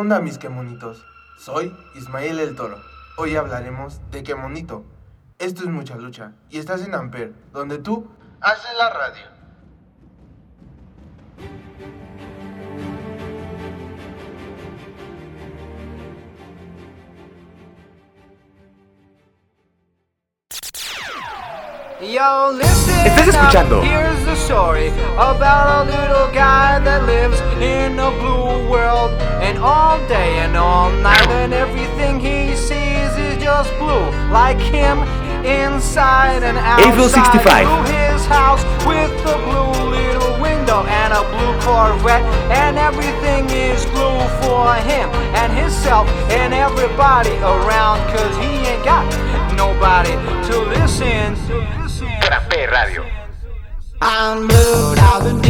onda mis quemonitos? Soy Ismael el Toro. Hoy hablaremos de quemonito. Esto es mucha lucha y estás en Amper, donde tú haces la radio. Estás escuchando. Here's the story about a little guy that lives in a blue world and all day and all night and everything he sees is just blue like him inside and outside April 65 his house with the blue little window and a blue Corvette and everything is blue for him and himself and everybody around cause he ain't got nobody to listen. To listen Café Radio. I'm blue, I've been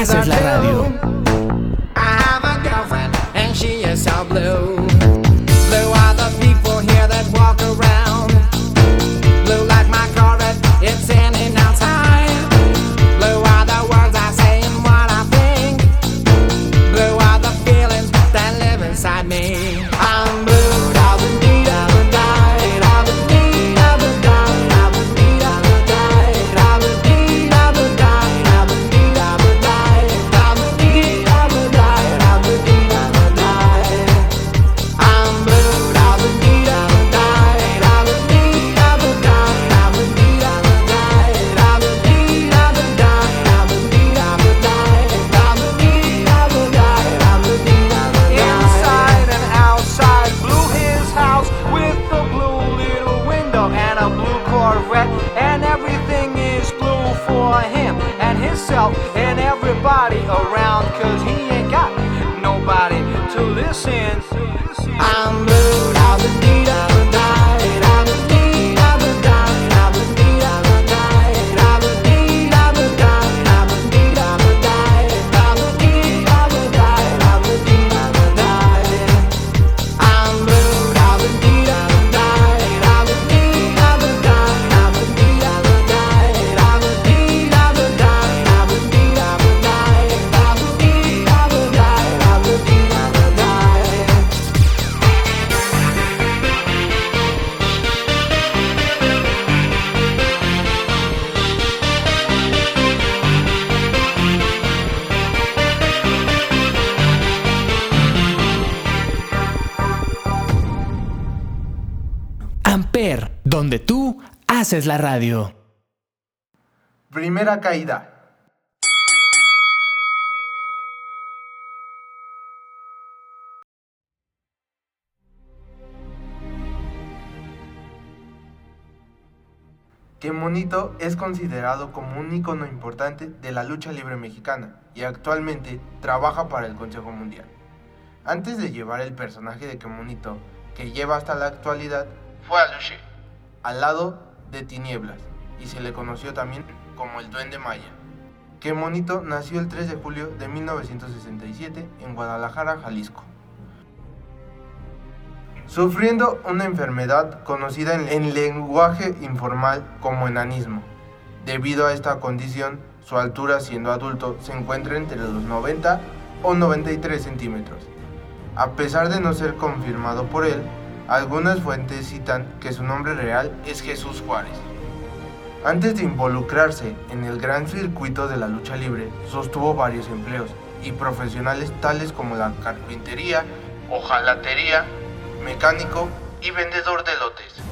Esa es la radio. haces la radio. Primera caída. Quemonito es considerado como un ícono importante de la lucha libre mexicana y actualmente trabaja para el Consejo Mundial. Antes de llevar el personaje de Quemonito, que lleva hasta la actualidad, fue a Luche, al lado de Tinieblas y se le conoció también como el Duende Maya. Que nació el 3 de julio de 1967 en Guadalajara, Jalisco. Sufriendo una enfermedad conocida en lenguaje informal como enanismo. Debido a esta condición, su altura siendo adulto se encuentra entre los 90 o 93 centímetros. A pesar de no ser confirmado por él, algunas fuentes citan que su nombre real es Jesús Juárez. Antes de involucrarse en el gran circuito de la lucha libre, sostuvo varios empleos y profesionales tales como la carpintería, hojalatería, mecánico y vendedor de lotes.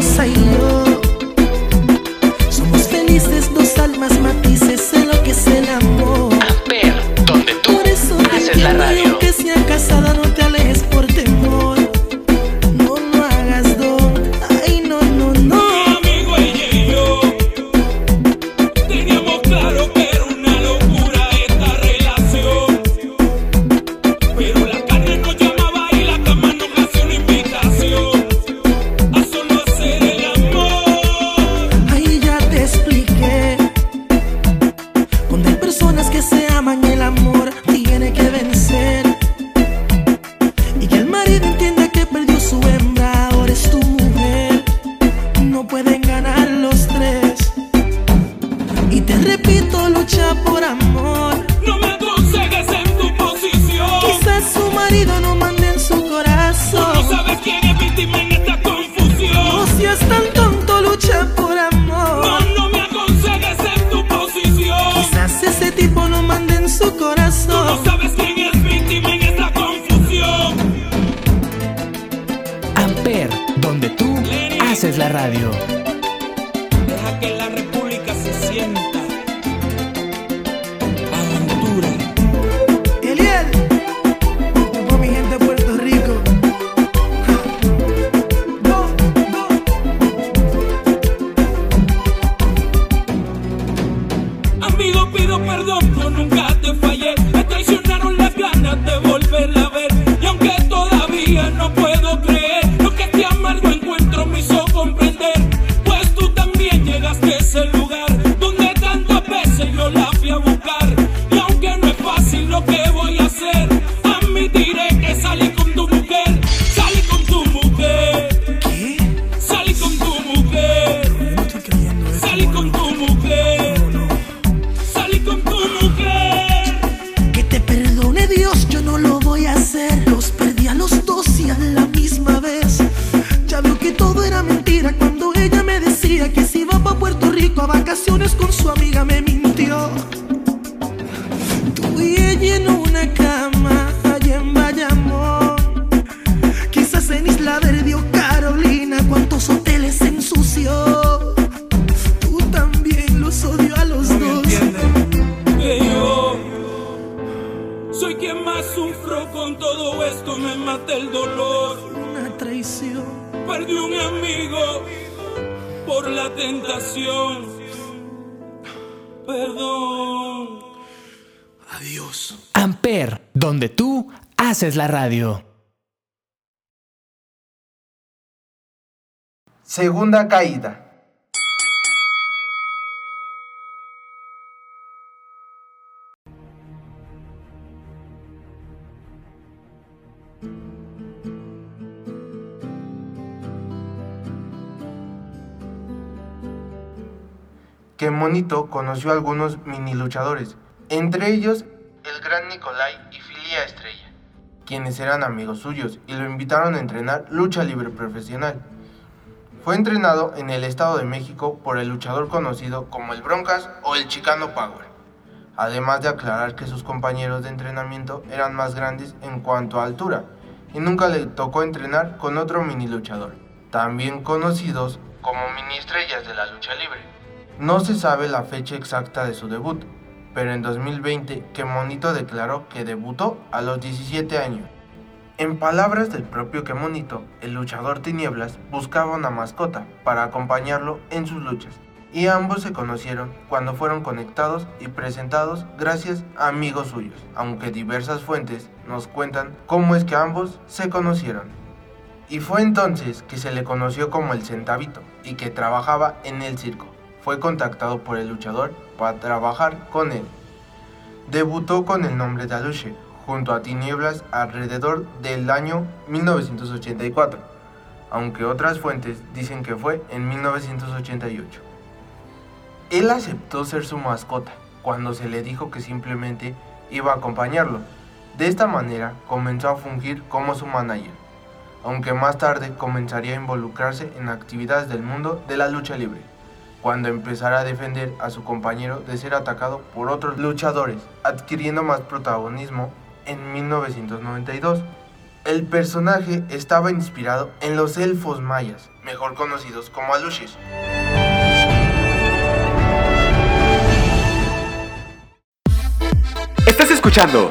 Senhor. Adiós. Amper, donde tú haces la radio. Segunda caída. Que Monito conoció a algunos mini luchadores, entre ellos el gran Nicolai y Filia Estrella, quienes eran amigos suyos y lo invitaron a entrenar lucha libre profesional. Fue entrenado en el Estado de México por el luchador conocido como el Broncas o el Chicano Power, además de aclarar que sus compañeros de entrenamiento eran más grandes en cuanto a altura y nunca le tocó entrenar con otro mini luchador, también conocidos como mini estrellas de la lucha libre. No se sabe la fecha exacta de su debut, pero en 2020 que declaró que debutó a los 17 años. En palabras del propio Kemonito, el luchador Tinieblas buscaba una mascota para acompañarlo en sus luchas, y ambos se conocieron cuando fueron conectados y presentados gracias a amigos suyos, aunque diversas fuentes nos cuentan cómo es que ambos se conocieron. Y fue entonces que se le conoció como el Centavito y que trabajaba en el circo. Fue contactado por el luchador para trabajar con él. Debutó con el nombre de Aluche junto a Tinieblas alrededor del año 1984, aunque otras fuentes dicen que fue en 1988. Él aceptó ser su mascota cuando se le dijo que simplemente iba a acompañarlo. De esta manera comenzó a fungir como su manager, aunque más tarde comenzaría a involucrarse en actividades del mundo de la lucha libre, cuando empezara a defender a su compañero de ser atacado por otros luchadores, adquiriendo más protagonismo en 1992. El personaje estaba inspirado en los elfos mayas, mejor conocidos como alushis. Estás escuchando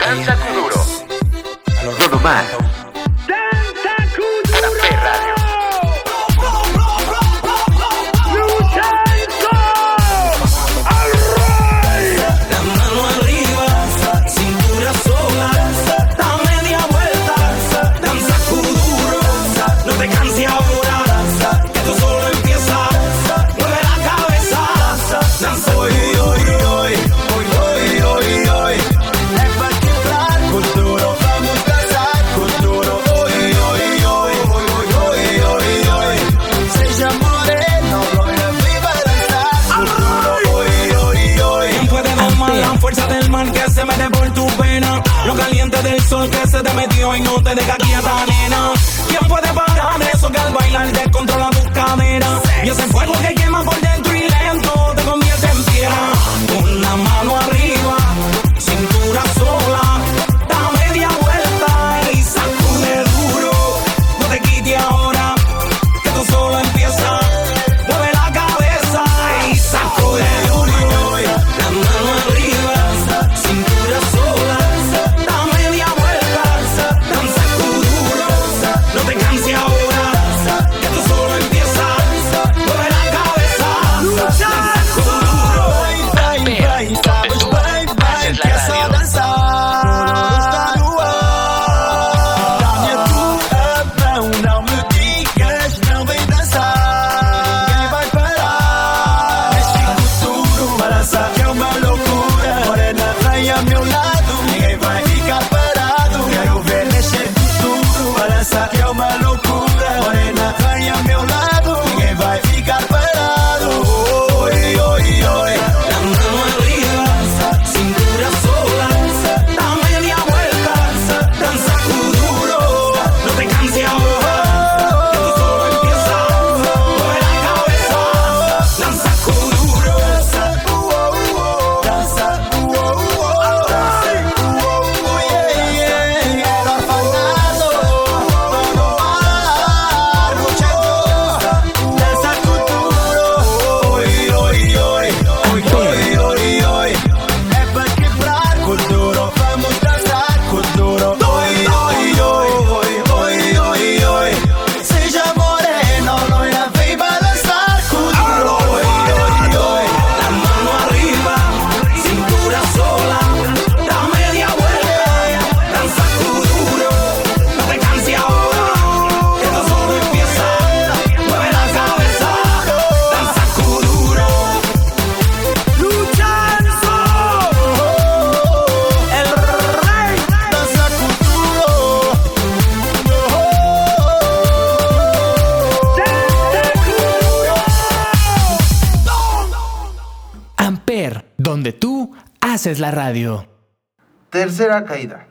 Danza Kuduro. No. Del sol que se te metió y no te deja Haces la radio. Tercera caída.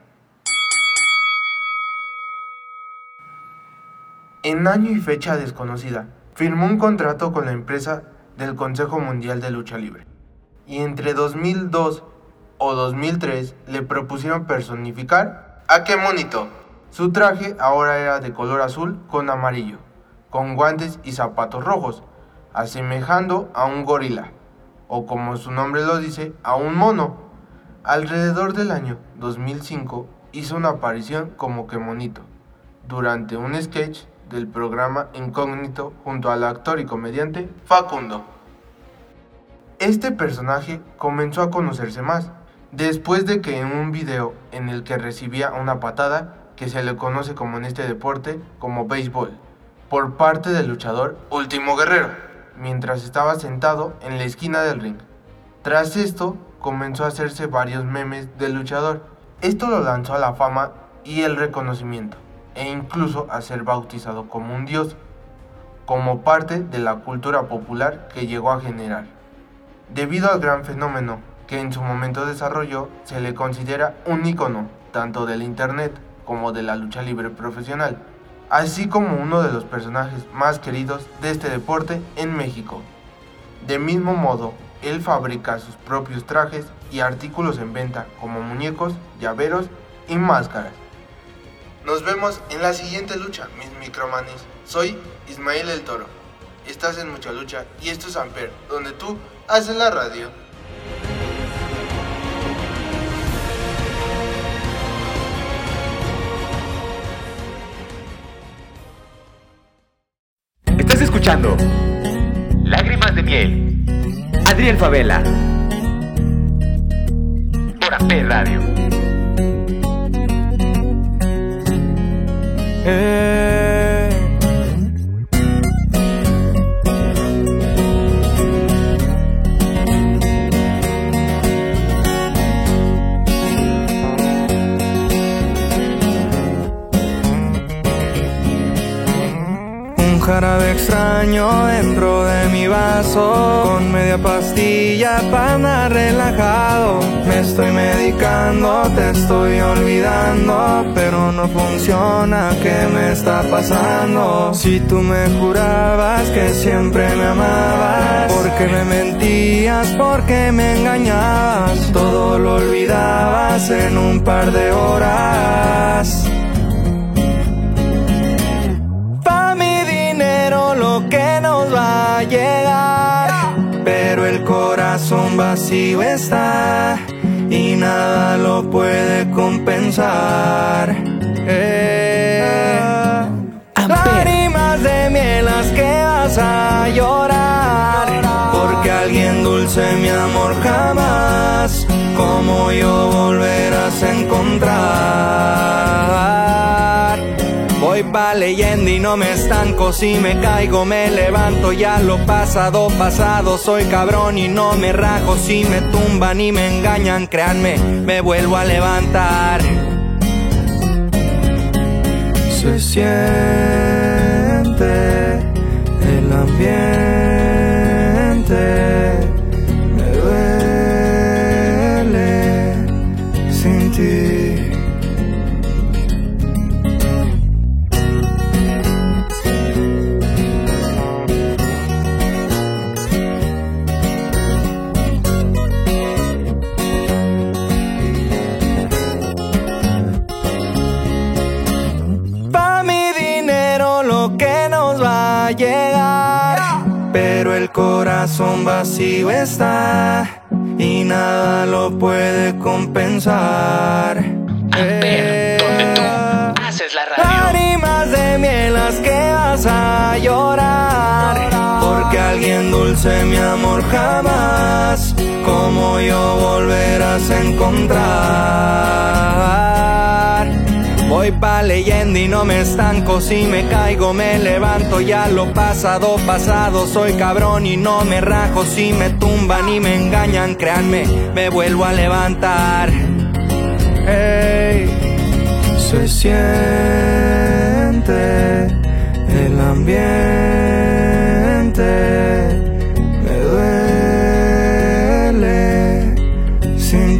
En año y fecha desconocida, firmó un contrato con la empresa del Consejo Mundial de Lucha Libre. Y entre 2002 o 2003 le propusieron personificar a qué monito. Su traje ahora era de color azul con amarillo, con guantes y zapatos rojos, asemejando a un gorila, o como su nombre lo dice, a un mono. Alrededor del año 2005 hizo una aparición como que monito, durante un sketch del programa Incógnito junto al actor y comediante Facundo. Este personaje comenzó a conocerse más, después de que en un video en el que recibía una patada, que se le conoce como en este deporte como béisbol, por parte del luchador Último Guerrero, mientras estaba sentado en la esquina del ring. Tras esto, comenzó a hacerse varios memes del luchador. Esto lo lanzó a la fama y el reconocimiento, e incluso a ser bautizado como un dios, como parte de la cultura popular que llegó a generar. Debido al gran fenómeno que en su momento desarrolló, se le considera un ícono tanto del Internet como de la lucha libre profesional, así como uno de los personajes más queridos de este deporte en México. De mismo modo, él fabrica sus propios trajes y artículos en venta como muñecos, llaveros y máscaras. Nos vemos en la siguiente lucha, mis micromanes. Soy Ismael el Toro. Estás en Mucha Lucha y esto es Amper, donde tú haces la radio. Lágrimas de Miel. Adriel Favela. Por Amper Radio. Un jarabe extraño dentro de mi vaso. Con media pastilla para relajado. Me estoy medicando, te estoy olvidando. Pero no funciona, ¿qué me está pasando? Si tú me jurabas que siempre me amabas. Porque me mentías, porque me engañabas Todo lo olvidabas en un par de horas llegar. Pero el corazón vacío está y nada lo puede compensar. Leyenda y no me estanco, si me caigo me levanto, ya lo pasado, pasado, soy cabrón y no me rajo, si me tumban y me engañan, créanme, me vuelvo a levantar. Se siente el ambiente, vacío está y nada lo puede compensar. Amper, donde tú haces la radio. Lágrimas de miel las que vas a llorar. Porque alguien dulce, mi amor, jamás como yo volverás a encontrar. Voy pa' leyenda y no me estanco, si me caigo me levanto, ya lo pasado, pasado, soy cabrón y no me rajo, si me tumban y me engañan, créanme, me vuelvo a levantar. Ey, se siente el ambiente, me duele sin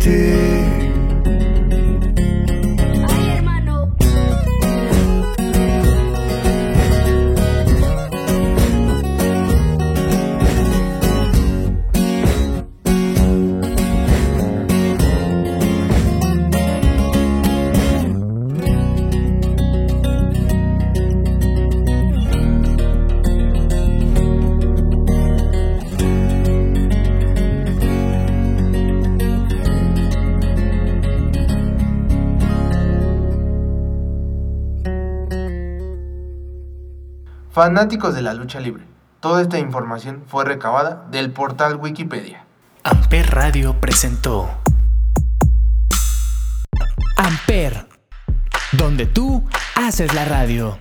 Fanáticos de la lucha libre. Toda esta información fue recabada del portal Wikipedia. Amper Radio presentó Amper, donde tú haces la radio.